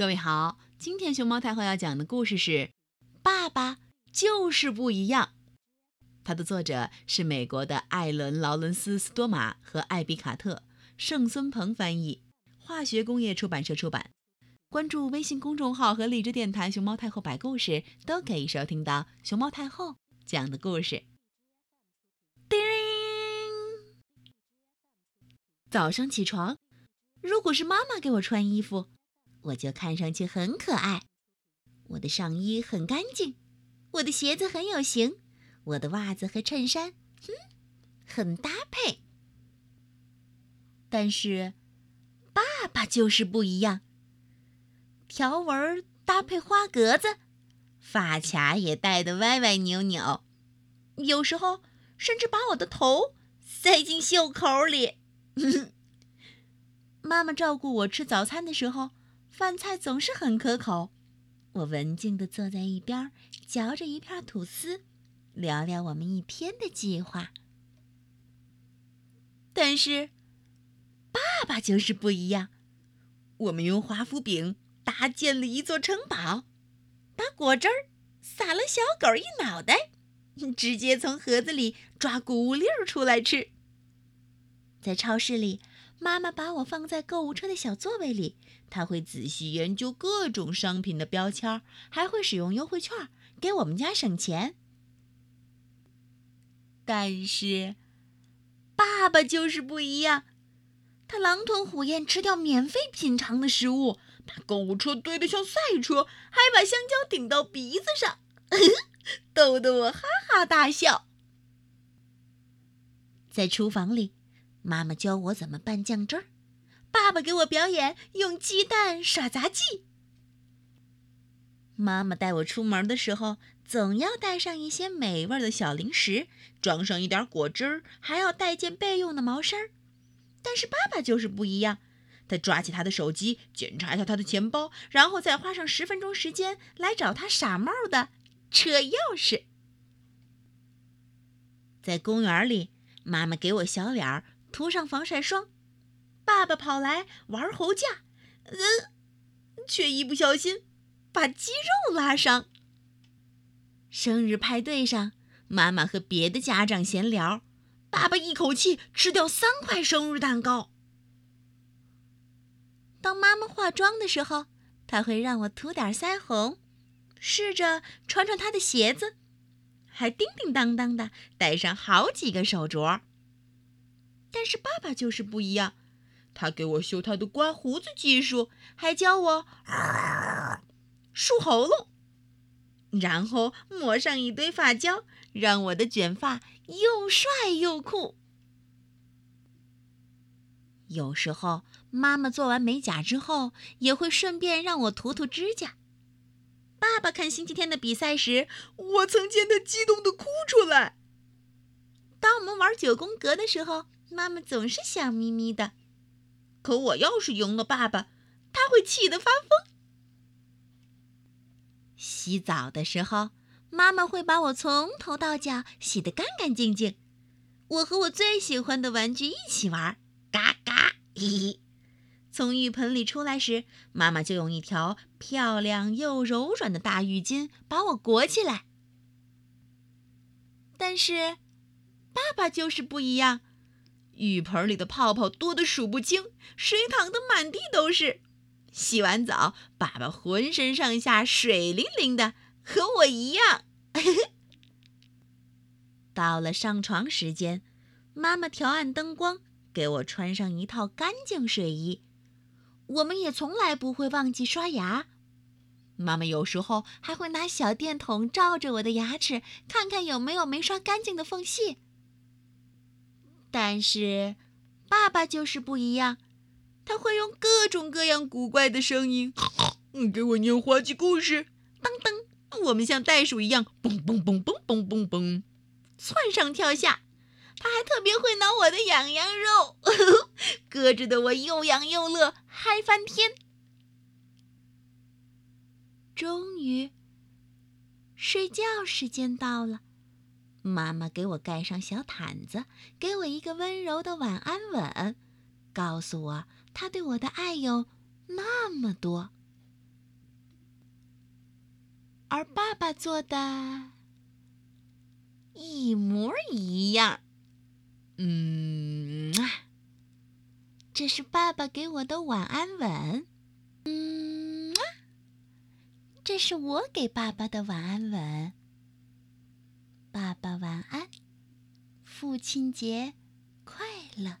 各位好，今天熊猫太后要讲的故事是《爸爸就是不一样》，它的作者是美国的艾伦·劳伦斯·斯多玛和艾比卡特，盛孙鹏翻译，化学工业出版社出版。关注微信公众号和荔枝电台“熊猫太后摆故事”，都可以收听到熊猫太后讲的故事。叮！早上起床，如果是妈妈给我穿衣服。我就看上去很可爱，我的上衣很干净，我的鞋子很有型，我的袜子和衬衫，嗯，很搭配。但是，爸爸就是不一样。条纹搭配花格子，发卡也戴得歪歪扭扭，有时候甚至把我的头塞进袖口里。妈妈照顾我吃早餐的时候。饭菜总是很可口，我文静地坐在一边，嚼着一片吐司，聊聊我们一天的计划。但是，爸爸就是不一样。我们用华夫饼搭建了一座城堡，把果汁儿撒了小狗一脑袋，直接从盒子里抓谷物粒儿出来吃。在超市里。妈妈把我放在购物车的小座位里，她会仔细研究各种商品的标签，还会使用优惠券给我们家省钱。但是，爸爸就是不一样，他狼吞虎咽吃掉免费品尝的食物，把购物车堆得像赛车，还把香蕉顶到鼻子上，逗得我哈哈大笑。在厨房里。妈妈教我怎么拌酱汁儿，爸爸给我表演用鸡蛋耍杂技。妈妈带我出门的时候，总要带上一些美味的小零食，装上一点果汁，还要带件备用的毛衫。但是爸爸就是不一样，他抓起他的手机，检查一下他的钱包，然后再花上十分钟时间来找他傻帽的车钥匙。在公园里，妈妈给我小脸儿。涂上防晒霜，爸爸跑来玩猴架，嗯，却一不小心把肌肉拉伤。生日派对上，妈妈和别的家长闲聊，爸爸一口气吃掉三块生日蛋糕。当妈妈化妆的时候，她会让我涂点腮红，试着穿穿她的鞋子，还叮叮当当的戴上好几个手镯。但是爸爸就是不一样，他给我修他的刮胡子技术，还教我漱喉咙，然后抹上一堆发胶，让我的卷发又帅又酷。有时候妈妈做完美甲之后，也会顺便让我涂涂指甲。爸爸看星期天的比赛时，我曾见他激动的哭出来。当我们玩九宫格的时候。妈妈总是笑眯眯的，可我要是赢了爸爸，他会气得发疯。洗澡的时候，妈妈会把我从头到脚洗得干干净净。我和我最喜欢的玩具一起玩，嘎嘎！嘿嘿。从浴盆里出来时，妈妈就用一条漂亮又柔软的大浴巾把我裹起来。但是，爸爸就是不一样。浴盆里的泡泡多得数不清，水淌得满地都是。洗完澡，爸爸浑身上下水灵灵的，和我一样。到了上床时间，妈妈调暗灯光，给我穿上一套干净睡衣。我们也从来不会忘记刷牙。妈妈有时候还会拿小电筒照着我的牙齿，看看有没有没刷干净的缝隙。但是，爸爸就是不一样，他会用各种各样古怪的声音，给我念滑稽故事。噔噔，我们像袋鼠一样蹦蹦蹦蹦蹦蹦蹦，窜上跳下。他还特别会挠我的痒痒肉，咯吱的我又痒又乐，嗨翻天。终于，睡觉时间到了。妈妈给我盖上小毯子，给我一个温柔的晚安吻，告诉我她对我的爱有那么多。而爸爸做的一模一样。嗯，这是爸爸给我的晚安吻。嗯，这是我给爸爸的晚安吻。爸爸晚安，父亲节快乐。